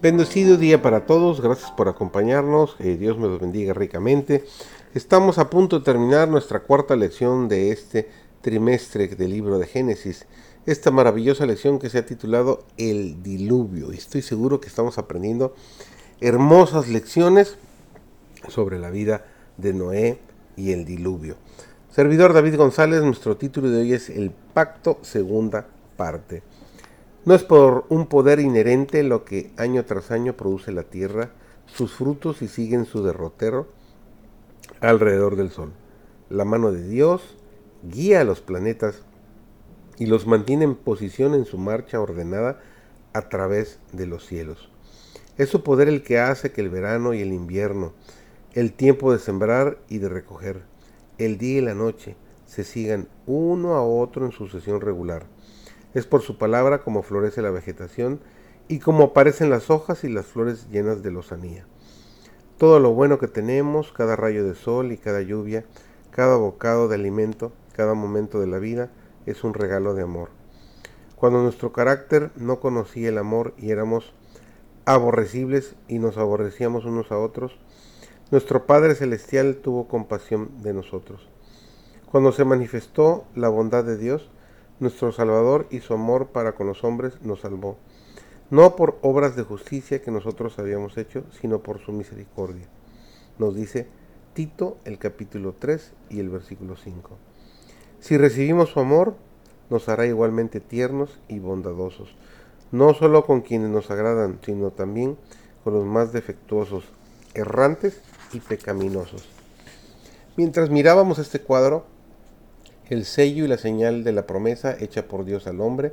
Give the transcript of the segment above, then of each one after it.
Bendecido día para todos, gracias por acompañarnos, eh, Dios me los bendiga ricamente. Estamos a punto de terminar nuestra cuarta lección de este trimestre del libro de Génesis, esta maravillosa lección que se ha titulado El diluvio. Estoy seguro que estamos aprendiendo hermosas lecciones sobre la vida de Noé y el diluvio. Servidor David González, nuestro título de hoy es El pacto segunda parte. No es por un poder inherente lo que año tras año produce la tierra, sus frutos y siguen su derrotero alrededor del sol. La mano de Dios guía a los planetas y los mantiene en posición en su marcha ordenada a través de los cielos. Es su poder el que hace que el verano y el invierno, el tiempo de sembrar y de recoger, el día y la noche se sigan uno a otro en sucesión regular es por su palabra como florece la vegetación y como aparecen las hojas y las flores llenas de lozanía. Todo lo bueno que tenemos, cada rayo de sol y cada lluvia, cada bocado de alimento, cada momento de la vida, es un regalo de amor. Cuando nuestro carácter no conocía el amor y éramos aborrecibles y nos aborrecíamos unos a otros, nuestro Padre Celestial tuvo compasión de nosotros. Cuando se manifestó la bondad de Dios, nuestro Salvador y su amor para con los hombres nos salvó, no por obras de justicia que nosotros habíamos hecho, sino por su misericordia. Nos dice Tito el capítulo 3 y el versículo 5. Si recibimos su amor, nos hará igualmente tiernos y bondadosos, no solo con quienes nos agradan, sino también con los más defectuosos, errantes y pecaminosos. Mientras mirábamos este cuadro, el sello y la señal de la promesa hecha por Dios al hombre,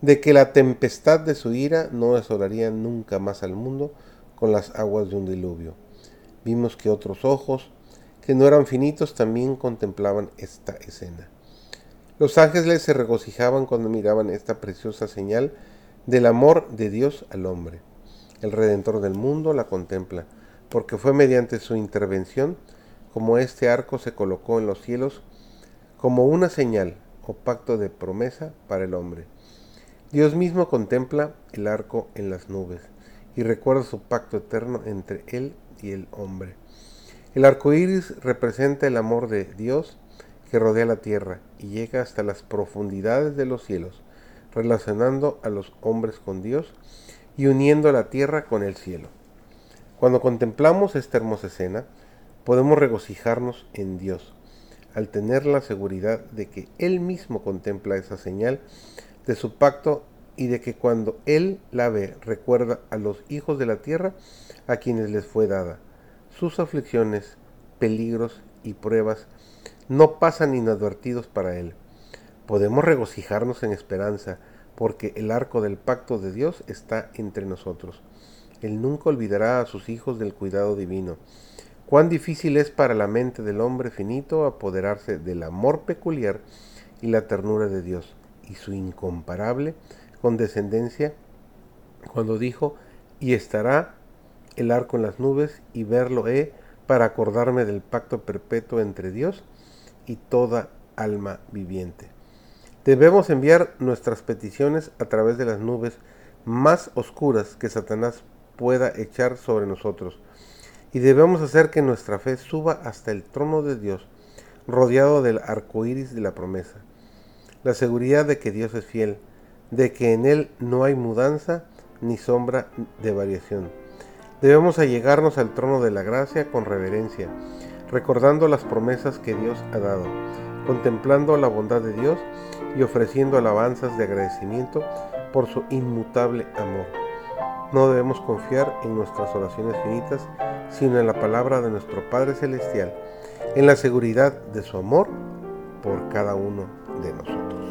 de que la tempestad de su ira no asolaría nunca más al mundo con las aguas de un diluvio. Vimos que otros ojos, que no eran finitos, también contemplaban esta escena. Los ángeles se regocijaban cuando miraban esta preciosa señal del amor de Dios al hombre. El Redentor del mundo la contempla, porque fue mediante su intervención como este arco se colocó en los cielos como una señal o pacto de promesa para el hombre. Dios mismo contempla el arco en las nubes y recuerda su pacto eterno entre él y el hombre. El arco iris representa el amor de Dios que rodea la tierra y llega hasta las profundidades de los cielos, relacionando a los hombres con Dios y uniendo la tierra con el cielo. Cuando contemplamos esta hermosa escena, podemos regocijarnos en Dios, al tener la seguridad de que Él mismo contempla esa señal de su pacto y de que cuando Él la ve recuerda a los hijos de la tierra a quienes les fue dada. Sus aflicciones, peligros y pruebas no pasan inadvertidos para Él. Podemos regocijarnos en esperanza porque el arco del pacto de Dios está entre nosotros. Él nunca olvidará a sus hijos del cuidado divino Cuán difícil es para la mente del hombre finito apoderarse del amor peculiar y la ternura de Dios y su incomparable condescendencia cuando dijo, y estará el arco en las nubes y verlo he para acordarme del pacto perpetuo entre Dios y toda alma viviente. Debemos enviar nuestras peticiones a través de las nubes más oscuras que Satanás pueda echar sobre nosotros y debemos hacer que nuestra fe suba hasta el trono de Dios, rodeado del arco iris de la promesa. La seguridad de que Dios es fiel, de que en Él no hay mudanza ni sombra de variación. Debemos allegarnos al trono de la gracia con reverencia, recordando las promesas que Dios ha dado, contemplando la bondad de Dios y ofreciendo alabanzas de agradecimiento por su inmutable amor. No debemos confiar en nuestras oraciones finitas, sino en la palabra de nuestro Padre Celestial, en la seguridad de su amor por cada uno de nosotros.